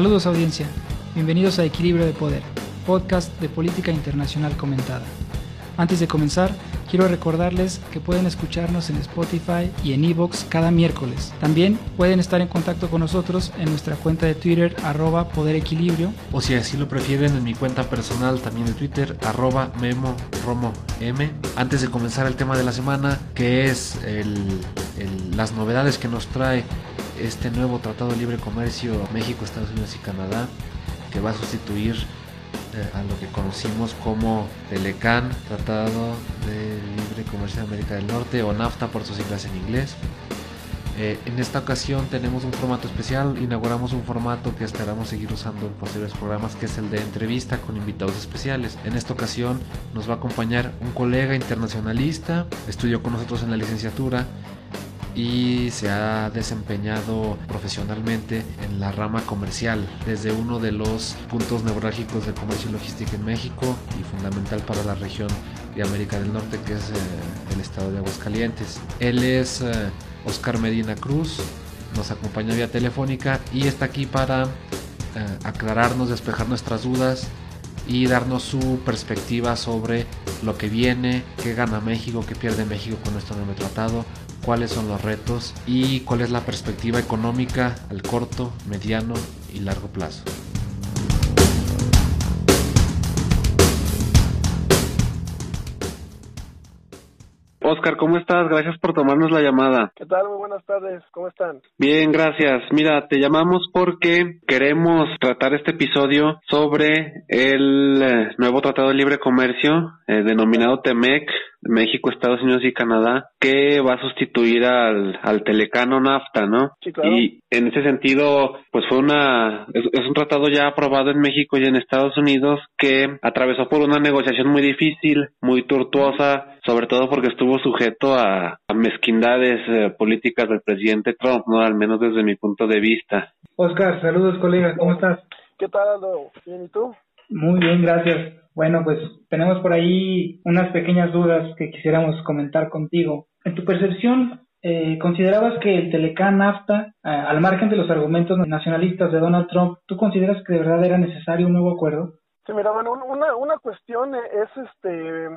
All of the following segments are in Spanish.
Saludos audiencia, bienvenidos a Equilibrio de Poder, podcast de política internacional comentada. Antes de comenzar, quiero recordarles que pueden escucharnos en Spotify y en Evox cada miércoles. También pueden estar en contacto con nosotros en nuestra cuenta de Twitter arroba Poder Equilibrio. O si así lo prefieren en mi cuenta personal también de Twitter arroba Memo Romo M. Antes de comenzar el tema de la semana, que es las novedades que nos trae este nuevo Tratado de Libre Comercio México, Estados Unidos y Canadá, que va a sustituir eh, a lo que conocimos como Telecan, Tratado de Libre Comercio de América del Norte, o NAFTA por sus siglas en inglés. Eh, en esta ocasión tenemos un formato especial, inauguramos un formato que esperamos seguir usando en posteriores programas, que es el de entrevista con invitados especiales. En esta ocasión nos va a acompañar un colega internacionalista, estudió con nosotros en la licenciatura y se ha desempeñado profesionalmente en la rama comercial desde uno de los puntos neurálgicos de comercio y logística en México y fundamental para la región de América del Norte que es eh, el estado de Aguascalientes. Él es eh, Oscar Medina Cruz, nos acompaña vía telefónica y está aquí para eh, aclararnos, despejar nuestras dudas y darnos su perspectiva sobre lo que viene, qué gana México, qué pierde México con este nuevo tratado, cuáles son los retos y cuál es la perspectiva económica al corto, mediano y largo plazo. Oscar, ¿cómo estás? Gracias por tomarnos la llamada. ¿Qué tal? Muy buenas tardes. ¿Cómo están? Bien, gracias. Mira, te llamamos porque queremos tratar este episodio sobre el eh, nuevo Tratado de Libre Comercio, eh, denominado TEMEC, México, Estados Unidos y Canadá, que va a sustituir al, al Telecano NAFTA, ¿no? Sí, claro. Y en ese sentido, pues fue una, es, un tratado ya aprobado en México y en Estados Unidos que atravesó por una negociación muy difícil, muy tortuosa, sobre todo porque estuvo sujeto a, mezquindades eh, políticas del presidente Trump, ¿no? Al menos desde mi punto de vista. Oscar, saludos colega, ¿cómo estás? ¿Qué tal, Aldo? ¿Bien y tú? Muy bien, gracias. Bueno, pues tenemos por ahí unas pequeñas dudas que quisiéramos comentar contigo. En tu percepción, eh, ¿considerabas que el Telecán NAFTA, eh, al margen de los argumentos nacionalistas de Donald Trump, tú consideras que de verdad era necesario un nuevo acuerdo? Sí, mira, bueno, una, una cuestión es este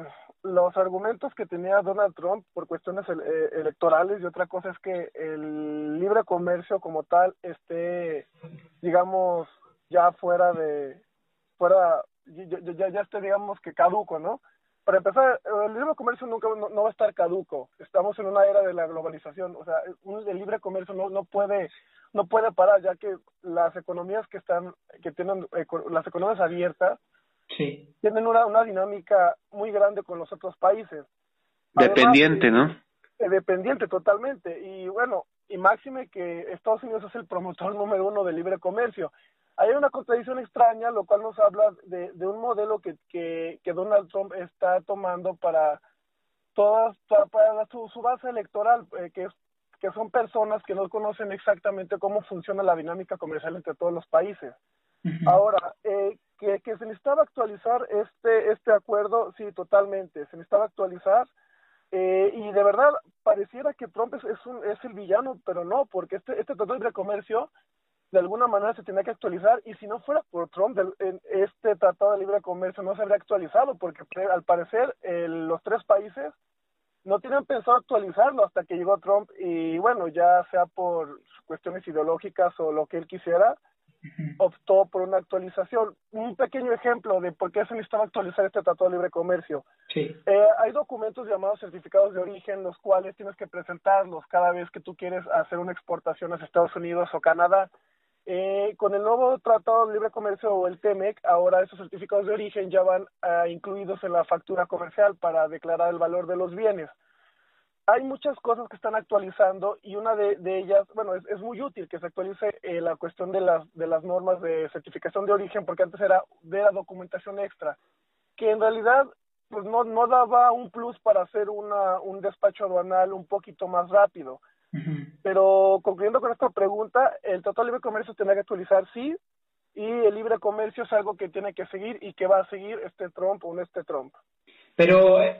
los argumentos que tenía Donald Trump por cuestiones eh, electorales y otra cosa es que el libre comercio como tal esté, digamos, ya fuera de, fuera ya, ya, esté, digamos, que caduco, ¿no? Para empezar, el libre comercio nunca no, va a estar caduco. Estamos en una era de la globalización, o sea, el libre comercio no, no puede no puede parar, ya que las economías que están que tienen las economías abiertas sí. tienen una, una dinámica muy grande con los otros países. Dependiente, ¿no? Eh, dependiente totalmente. Y bueno, y máxime que Estados Unidos es el promotor número uno del libre comercio hay una contradicción extraña, lo cual nos habla de, de un modelo que, que, que, Donald Trump está tomando para todas para, su, su, base electoral, eh, que, es, que son personas que no conocen exactamente cómo funciona la dinámica comercial entre todos los países. Ahora, eh, que, que se necesitaba actualizar este, este acuerdo, sí, totalmente, se necesitaba actualizar. Eh, y de verdad pareciera que Trump es, es, un, es el villano, pero no, porque este, este tratado de comercio de alguna manera se tenía que actualizar y si no fuera por Trump, este tratado de libre comercio no se habría actualizado porque al parecer los tres países no tienen pensado actualizarlo hasta que llegó Trump y bueno, ya sea por cuestiones ideológicas o lo que él quisiera, optó por una actualización. Un pequeño ejemplo de por qué se necesitaba actualizar este Tratado de Libre Comercio. Sí. Eh, hay documentos llamados certificados de origen, los cuales tienes que presentarlos cada vez que tú quieres hacer una exportación a Estados Unidos o Canadá. Eh, con el nuevo Tratado de Libre Comercio o el TEMEC, ahora esos certificados de origen ya van uh, incluidos en la factura comercial para declarar el valor de los bienes. Hay muchas cosas que están actualizando y una de, de ellas, bueno, es, es, muy útil que se actualice eh, la cuestión de las, de las normas de certificación de origen, porque antes era de la documentación extra, que en realidad pues no, no daba un plus para hacer una, un despacho aduanal un poquito más rápido pero concluyendo con esta pregunta, el Tratado de Libre Comercio tiene que actualizar, sí, y el libre comercio es algo que tiene que seguir y que va a seguir este Trump o no este Trump. Pero, eh,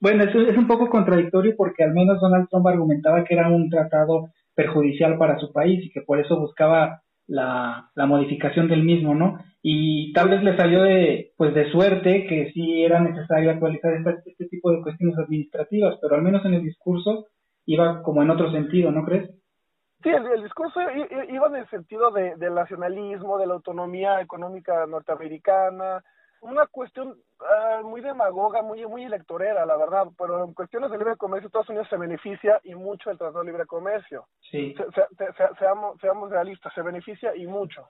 bueno, eso es un poco contradictorio porque al menos Donald Trump argumentaba que era un tratado perjudicial para su país y que por eso buscaba la, la modificación del mismo, ¿no? Y tal vez le salió de, pues de suerte que sí era necesario actualizar este, este tipo de cuestiones administrativas, pero al menos en el discurso iba como en otro sentido, ¿no crees? Sí, el, discurso iba en el sentido de, del nacionalismo, de la autonomía económica norteamericana, una cuestión uh, muy demagoga, muy muy electorera, la verdad, pero en cuestiones de libre comercio Estados Unidos se beneficia y mucho del Tratado de Libre Comercio. Sí. seamos, seamos realistas, se beneficia y mucho.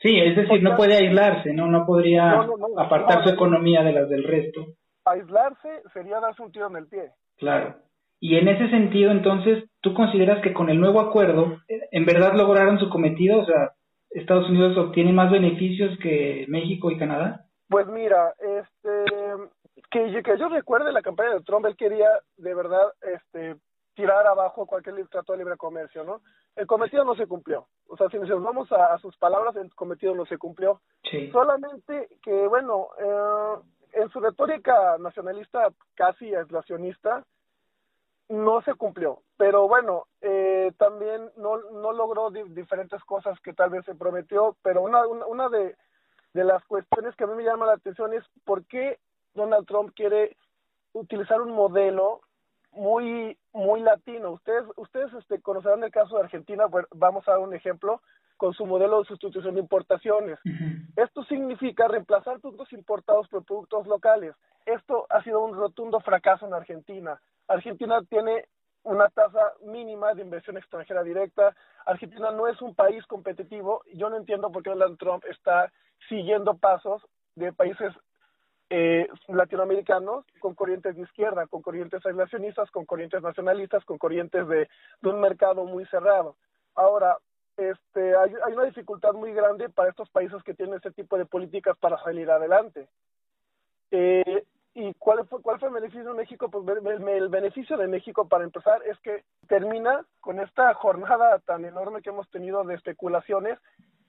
Sí, es decir, no puede aislarse, ¿no? No podría apartar su economía de las del resto. Aislarse sería darse un tiro en el pie. Claro. Y en ese sentido, entonces, ¿tú consideras que con el nuevo acuerdo, en verdad lograron su cometido? O sea, ¿Estados Unidos obtiene más beneficios que México y Canadá? Pues mira, este, que, que yo recuerde la campaña de Trump, él quería de verdad este, tirar abajo cualquier tratado de libre comercio, ¿no? El cometido no se cumplió. O sea, si nos vamos a, sus palabras, el cometido no se cumplió. Sí. Solamente que, bueno, eh, en su retórica nacionalista casi aislacionista, no se cumplió, pero bueno, eh, también no, no logró diferentes cosas que tal vez se prometió, pero una, una, de, de las cuestiones que a mí me llama la atención es por qué Donald Trump quiere utilizar un modelo muy muy latino. Ustedes ustedes este conocerán el caso de Argentina, vamos a dar un ejemplo con su modelo de sustitución de importaciones. Esto significa reemplazar productos importados por productos locales. Esto ha sido un rotundo fracaso en Argentina. Argentina tiene una tasa mínima de inversión extranjera directa. Argentina no es un país competitivo. Yo no entiendo por qué Donald Trump está siguiendo pasos de países eh, latinoamericanos con corrientes de izquierda, con corrientes aislacionistas, con corrientes nacionalistas, con corrientes de, un mercado muy cerrado. Ahora, este, hay, hay una dificultad muy grande para estos países que tienen ese tipo de políticas para salir adelante. Eh, ¿Y cuál fue, cuál fue el beneficio de México? Pues el, beneficio de México, para empezar, es que termina con esta jornada tan enorme que hemos tenido de especulaciones,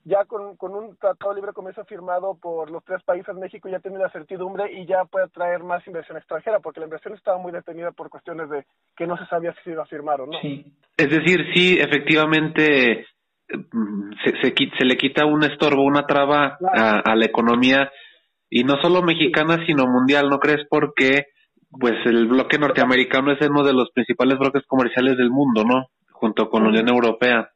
ya con, con un tratado de libre comercio firmado por los tres países, México ya tiene la certidumbre y ya puede atraer más inversión extranjera, porque la inversión estaba muy detenida por cuestiones de que no se sabía si se iba a firmar o no. Sí. Es decir, sí, efectivamente, mm, se, se, se le quita un estorbo, una traba a, a la economía y no solo mexicana, sino mundial, ¿no crees? Porque pues el bloque norteamericano es uno de los principales bloques comerciales del mundo, ¿no? Junto con la Unión Europea.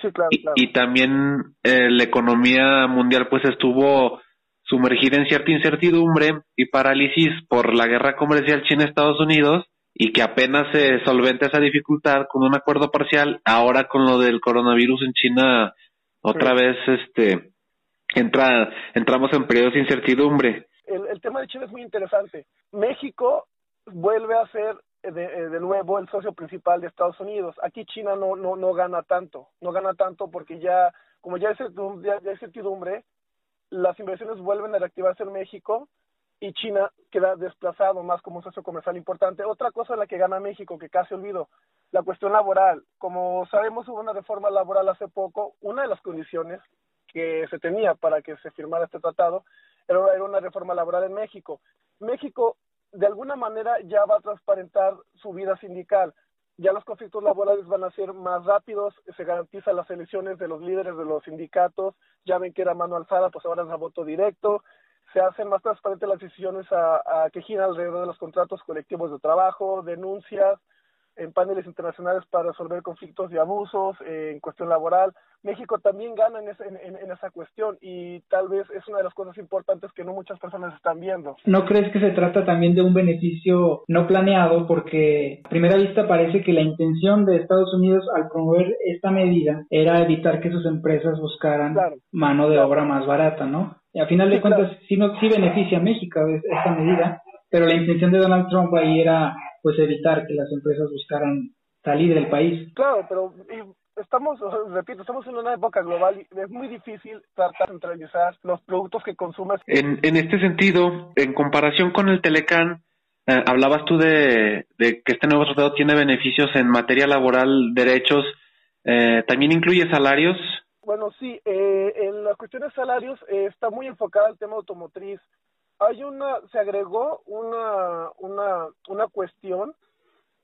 Sí, claro, y, también eh, la economía mundial pues estuvo sumergida en cierta incertidumbre y parálisis por la guerra comercial China-Estados Unidos y que apenas se solventa esa dificultad con un acuerdo parcial, ahora con lo del coronavirus en China otra vez este entra, entramos en periodos de incertidumbre. El, tema de Chile es muy interesante. México vuelve a ser eh, de, eh, de, nuevo el socio principal de Estados Unidos. Aquí China no, no, no gana tanto, no gana tanto porque ya, como ya hay certidumbre, ya, ya hay certidumbre las inversiones vuelven a reactivarse en México y China queda desplazado más como un socio comercial importante. Otra cosa en la que gana México, que casi olvido, la cuestión laboral. Como sabemos, hubo una reforma laboral hace poco. Una de las condiciones que se tenía para que se firmara este tratado era, era una reforma laboral en México. México, de alguna manera, ya va a transparentar su vida sindical. Ya los conflictos laborales van a ser más rápidos, se garantiza las elecciones de los líderes de los sindicatos, ya ven que era mano alzada, pues ahora es a voto directo, se hacen más transparentes las decisiones a, a que giran alrededor de los contratos colectivos de trabajo, denuncias, en paneles internacionales para resolver conflictos y abusos eh, en cuestión laboral. México también gana en, ese, en, en, esa cuestión y tal vez es una de las cosas importantes que no muchas personas están viendo. ¿No crees que se trata también de un beneficio no planeado? Porque a primera vista parece que la intención de Estados Unidos al promover esta medida era evitar que sus empresas buscaran claro, mano de obra más barata, ¿no? Y a final de Sí, cuentas claro. sí, no, sí beneficia a México esta medida, pero la intención de Donald Trump ahí era pues evitar que las empresas buscaran salir del país. Claro, pero estamos, repito, estamos en una época global y es muy difícil tratar de centralizar los productos que consumes. En, en este sentido, en comparación con el Telecán, eh, hablabas tú de, de que este nuevo tratado tiene beneficios en materia laboral, derechos, eh, también incluye salarios. Bueno, sí, eh, en las cuestiones de salarios eh, está muy enfocada el tema automotriz. Hay una, se agregó una, una, una cuestión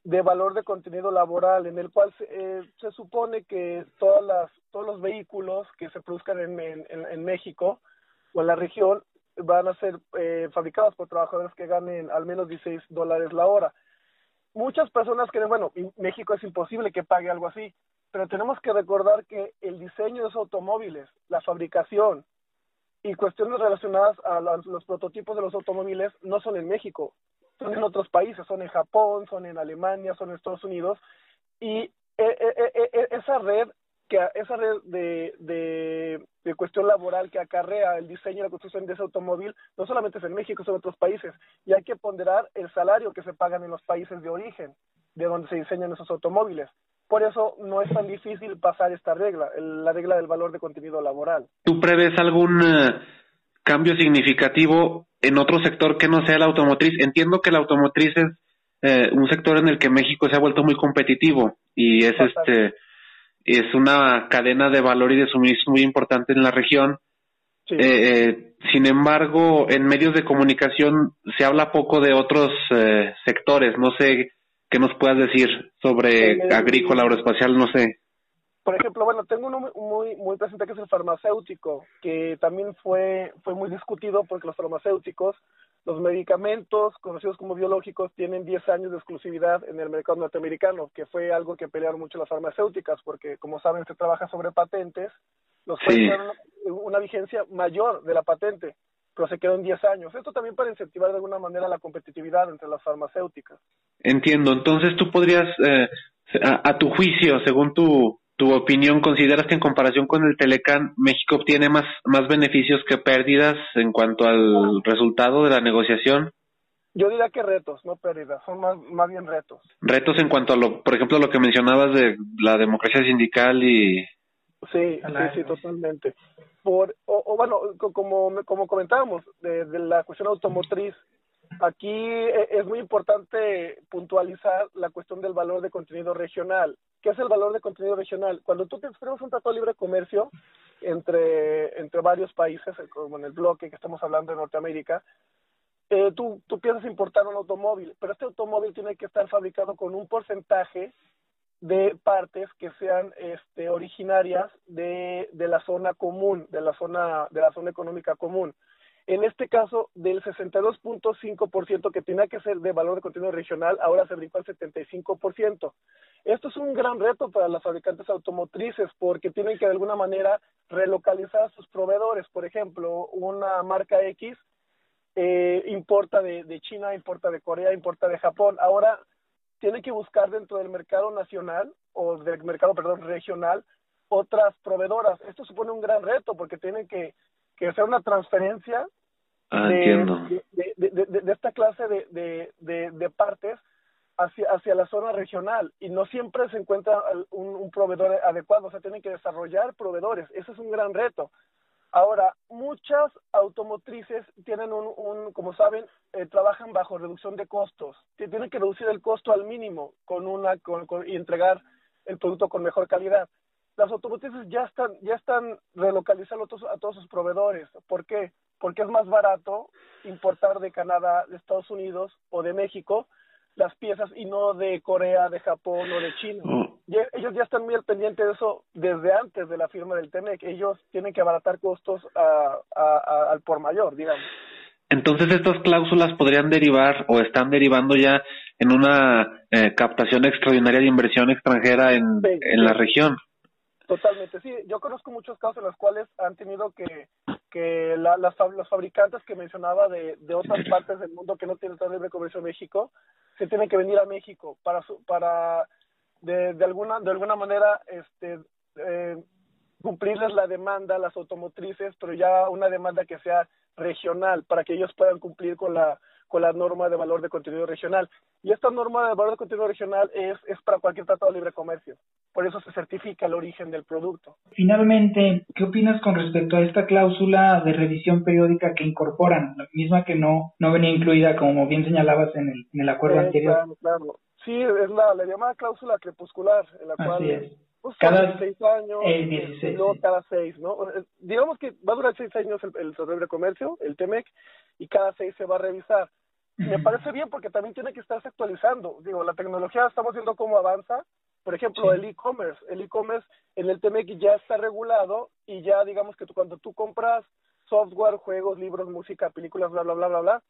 de valor de contenido laboral, en el cual se, eh, se supone que todas las, todos los vehículos que se produzcan en, en, en México o en la región van a ser eh, fabricados por trabajadores que ganen al menos 16 dólares la hora. Muchas personas creen, bueno, México es imposible que pague algo así, pero tenemos que recordar que el diseño de esos automóviles, la fabricación y cuestiones relacionadas a los prototipos de los automóviles no son en México, son en otros países, son en Japón, son en Alemania, son en Estados Unidos, y eh, eh, eh, esa red que esa red de, de, de, cuestión laboral que acarrea el diseño y la construcción de ese automóvil no solamente es en México, son en otros países, y hay que ponderar el salario que se pagan en los países de origen, de donde se diseñan esos automóviles. Por eso no es tan difícil pasar esta regla, la regla del valor de contenido laboral. ¿Tú prevés algún cambio significativo en otro sector que no sea la automotriz. Entiendo que la automotriz es eh, un sector en el que México se ha vuelto muy competitivo y es este es una cadena de valor y de suministro muy importante en la región. Eh, eh, sin embargo, en medios de comunicación se habla poco de otros sectores. No sé qué nos puedas decir sobre agrícola, aeroespacial, no sé. Por ejemplo, bueno, tengo uno muy muy presente que es el farmacéutico, que también fue fue muy discutido porque los farmacéuticos, los medicamentos conocidos como biológicos tienen 10 años de exclusividad en el mercado norteamericano, que fue algo que pelearon mucho las farmacéuticas porque como saben se trabaja sobre patentes, los sí. una, vigencia mayor de la patente, pero se quedó en 10 años. Esto también para incentivar de alguna manera la competitividad entre las farmacéuticas. Entiendo, entonces tú podrías eh, a tu juicio, según tu tu opinión, ¿consideras que en comparación con el Telecan, México obtiene más, más beneficios que pérdidas en cuanto al resultado de la negociación? Yo diría que retos, no pérdidas, son más, más bien retos. Retos en cuanto a lo, por ejemplo, lo que mencionabas de la democracia sindical y... Sí, sí, sí, totalmente. Por, o, bueno, como, como comentábamos, de, de la cuestión automotriz, Aquí eh, es muy importante puntualizar la cuestión del valor de contenido regional. ¿Qué es el valor de contenido regional? Cuando tú te exprimes un tratado de libre comercio entre, entre varios países, como en el bloque que estamos hablando de Norteamérica, eh, tú, tú piensas importar un automóvil, pero este automóvil tiene que estar fabricado con un porcentaje de partes que sean este, originarias de, de la zona común, de la zona, de la zona económica común. En este caso, del 62.5% que tenía que ser de valor de contenido regional, ahora se brincó al 75%. Esto es un gran reto para las fabricantes automotrices porque tienen que de alguna manera relocalizar a sus proveedores. Por ejemplo, una marca X eh, importa de, de China, importa de Corea, importa de Japón. Ahora tiene que buscar dentro del mercado nacional o del mercado, perdón, regional otras proveedoras. Esto supone un gran reto porque tienen que que sea una transferencia ah, de, de, de, de, esta clase de, de, de, partes hacia, hacia la zona regional y no siempre se encuentra un, un proveedor adecuado, o sea, tienen que desarrollar proveedores, ese es un gran reto. Ahora, muchas automotrices tienen un, un como saben, eh, trabajan bajo reducción de costos, tienen que reducir el costo al mínimo con una con, y entregar el producto con mejor calidad las automotrices ya están, ya están relocalizando a todos, a todos sus proveedores. ¿Por qué? Porque es más barato importar de Canadá, de Estados Unidos o de México las piezas y no de Corea, de Japón o de China. Ellos ya están muy al pendiente de eso desde antes de la firma del TEMEC. Ellos tienen que abaratar costos a, a, al por mayor, digamos. Entonces estas cláusulas podrían derivar o están derivando ya en una eh, captación extraordinaria de inversión extranjera en, sí, en la región. Totalmente, sí. Yo conozco muchos casos en los cuales han tenido que, que la, las, los fabricantes que mencionaba de, de otras partes del mundo que no tienen tan libre comercio en México, se tienen que venir a México para, su, para de, de, alguna, de alguna manera este, eh, cumplirles la demanda a las automotrices, pero ya una demanda que sea regional para que ellos puedan cumplir con la con la norma de valor de contenido regional. Y esta norma de valor de contenido regional es, es para cualquier tratado de libre comercio. Por eso se certifica el origen del producto. Finalmente, ¿qué opinas con respecto a esta cláusula de revisión periódica que incorporan, la misma que no, no venía incluida, como bien señalabas en el, en el acuerdo eh, anterior? Claro, claro. Sí, es la, la llamada cláusula crepuscular, en la Así cual es. pues, cada seis años, eh, 16, y luego sí. cada seis, ¿no? Eh, Digamos que va a durar seis años el, el Tratado de Comercio, el TEMEC, y cada seis se va a revisar. Me parece bien porque también tiene que estarse actualizando. Digo, la tecnología estamos viendo cómo avanza. Por ejemplo, el e-commerce. El e-commerce en el TMX ya está regulado y ya digamos que tú, cuando tú compras software, juegos, libros, música, películas, bla, bla, bla, bla, bla,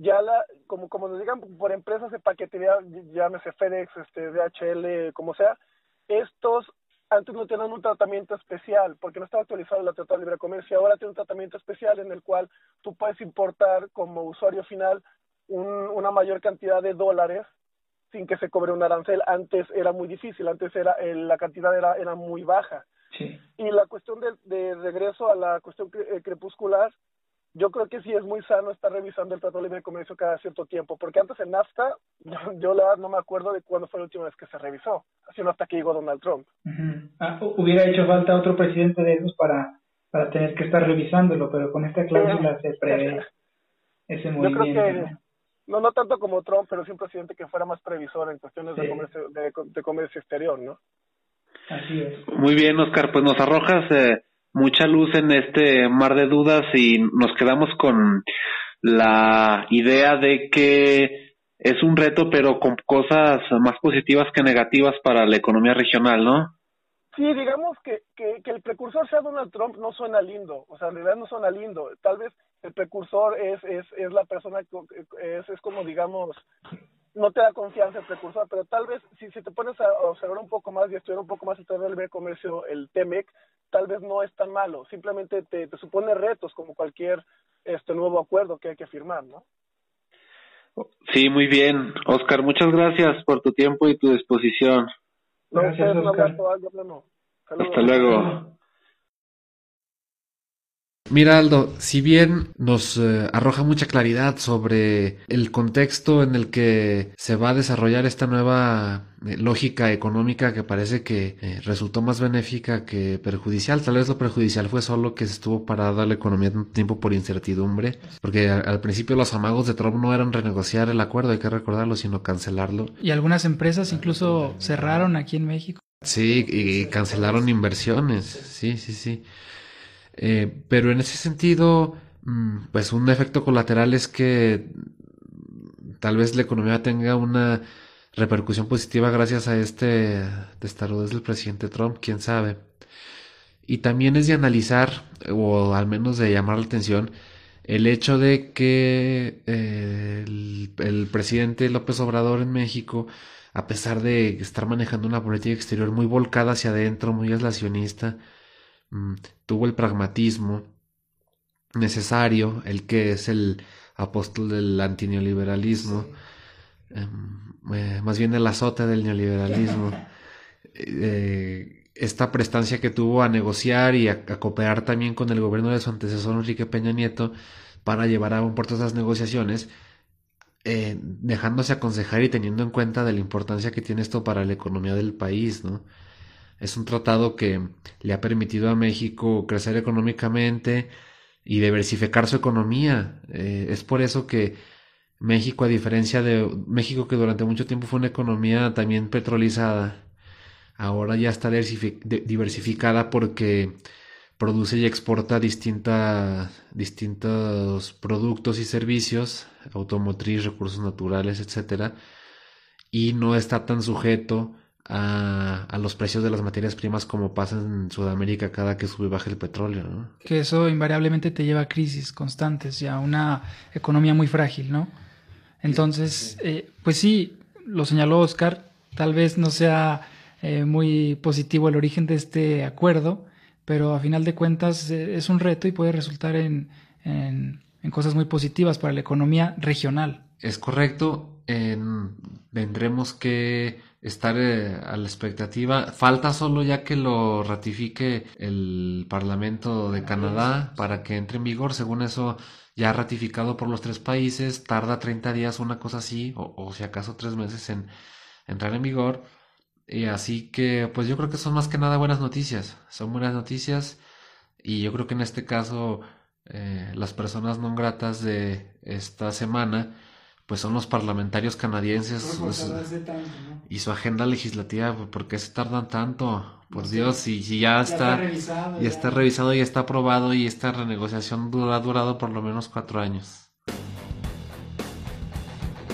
ya la, como, como nos digan por empresas de paquetería, llámese FedEx, este, DHL, como sea, estos antes no tenían un tratamiento especial porque no estaba actualizado el Tratado de Libre Comercio. Ahora tiene un tratamiento especial en el cual tú puedes importar como usuario final un, una mayor cantidad de dólares sin que se cobre un arancel. Antes era muy difícil, antes era la cantidad era, era muy baja. Y la cuestión de, de regreso a la cuestión eh, crepuscular, yo creo que sí es muy sano estar revisando el Tratado de Libre Comercio cada cierto tiempo, porque antes en NAFTA, yo, la verdad no me acuerdo de cuándo fue la última vez que se revisó, sino hasta que llegó Donald Trump. Ah, hubiera hecho falta otro presidente de esos para, para tener que estar revisándolo, pero con esta cláusula se prevé ese movimiento. Yo creo que, ¿no? no, tanto como Trump, pero sí un presidente que fuera más previsor en cuestiones de, comercio, de, comercio exterior, ¿no? Así es. Muy bien, Oscar, pues nos arrojas... Eh mucha luz en este mar de dudas y nos quedamos con la idea de que es un reto, pero con cosas más positivas que negativas para la economía regional, ¿no? Sí, digamos que, que, que el precursor sea Donald Trump no suena lindo, o sea, en realidad no suena lindo. Tal vez el precursor es, es, es la persona, es, es como, digamos, no te da confianza el precursor, pero tal vez si, si te pones a observar un poco más y estudiar un poco más el tema del comercio, el TEMEC, tal vez no es tan malo, simplemente te, te supone retos como cualquier este nuevo acuerdo que hay que firmar, ¿no? Sí, muy bien. Oscar, muchas gracias por tu tiempo y tu disposición. gracias, Oscar. Hasta luego. Mira Aldo, si bien nos eh, arroja mucha claridad sobre el contexto en el que se va a desarrollar esta nueva eh, lógica económica que parece que eh, resultó más benéfica que perjudicial, tal vez lo perjudicial fue solo que se estuvo parada la economía un tiempo por incertidumbre, porque al, principio los amagos de Trump no eran renegociar el acuerdo, hay que recordarlo, sino cancelarlo. Y algunas empresas incluso cerraron aquí en México. Sí, y cancelaron inversiones, sí, sí, sí. Eh, pero en ese sentido, mm, pues un efecto colateral es que tal vez la economía tenga una repercusión positiva gracias a este testarudez del presidente Trump, quién sabe. Y también es de analizar, o al menos de llamar la atención, el hecho de que eh, el, el, presidente López Obrador en México, a pesar de estar manejando una política exterior muy volcada hacia adentro, muy aislacionista, Mm, tuvo el pragmatismo necesario, el que es el apóstol del antineoliberalismo, em, eh, más bien el azote del neoliberalismo, eh, esta prestancia que tuvo a negociar y a, cooperar también con el gobierno de su antecesor Enrique Peña Nieto para llevar a buen puerto esas negociaciones, eh, dejándose aconsejar y teniendo en cuenta de la importancia que tiene esto para la economía del país, ¿no? Es un tratado que le ha permitido a México crecer económicamente y diversificar su economía. Eh, es por eso que México, a diferencia de México que durante mucho tiempo fue una economía también petrolizada, ahora ya está diversificada porque produce y exporta distintos productos y servicios, automotriz, recursos naturales, etcétera, y no está tan sujeto a, a, los precios de las materias primas como pasa en Sudamérica cada que sube y baja el petróleo, ¿no? Que eso invariablemente te lleva a crisis constantes y a una economía muy frágil, ¿no? Entonces, eh, pues sí, lo señaló Oscar, tal vez no sea eh, muy positivo el origen de este acuerdo, pero a final de cuentas eh, es un reto y puede resultar en, en, en, cosas muy positivas para la economía regional. Es correcto, en, tendremos que estar eh, a la expectativa. Falta solo ya que lo ratifique el Parlamento de Canadá para que entre en vigor. Según eso, ya ratificado por los tres países, tarda 30 días, una cosa así, o, si acaso tres meses en entrar en vigor. Y así que, pues yo creo que son más que nada buenas noticias. Son buenas noticias. Y yo creo que en este caso, eh, las personas no gratas de esta semana pues son los parlamentarios canadienses y su agenda legislativa, pues, ¿por qué se tardan tanto? Por Dios, si, ya, está, ya, está revisado, ya está aprobado y esta renegociación dura, ha durado por lo menos cuatro años.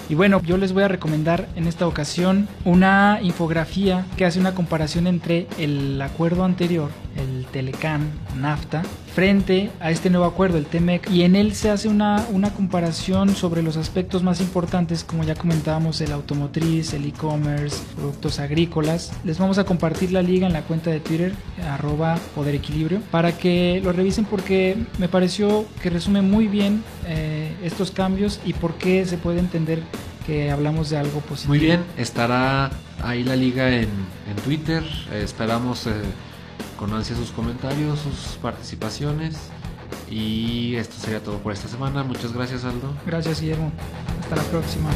Y bueno, yo les voy a recomendar en esta ocasión una infografía que hace una comparación entre el acuerdo anterior, el Telecan, NAFTA, frente a este nuevo acuerdo, el TEMEC, y en él se hace una, una comparación sobre los aspectos más importantes, como ya comentábamos, el automotriz, el e-commerce, productos agrícolas. Les vamos a compartir la liga en la cuenta de Twitter, arroba Poder Equilibrio, para que lo revisen porque me pareció que resume muy bien eh, estos cambios y por qué se puede entender que hablamos de algo positivo. Muy bien, estará ahí la liga en, en Twitter. Eh, esperamos eh, con ansia sus comentarios, sus participaciones. Y esto sería todo por esta semana. Muchas gracias, Aldo. Gracias, Guillermo. Hasta la próxima.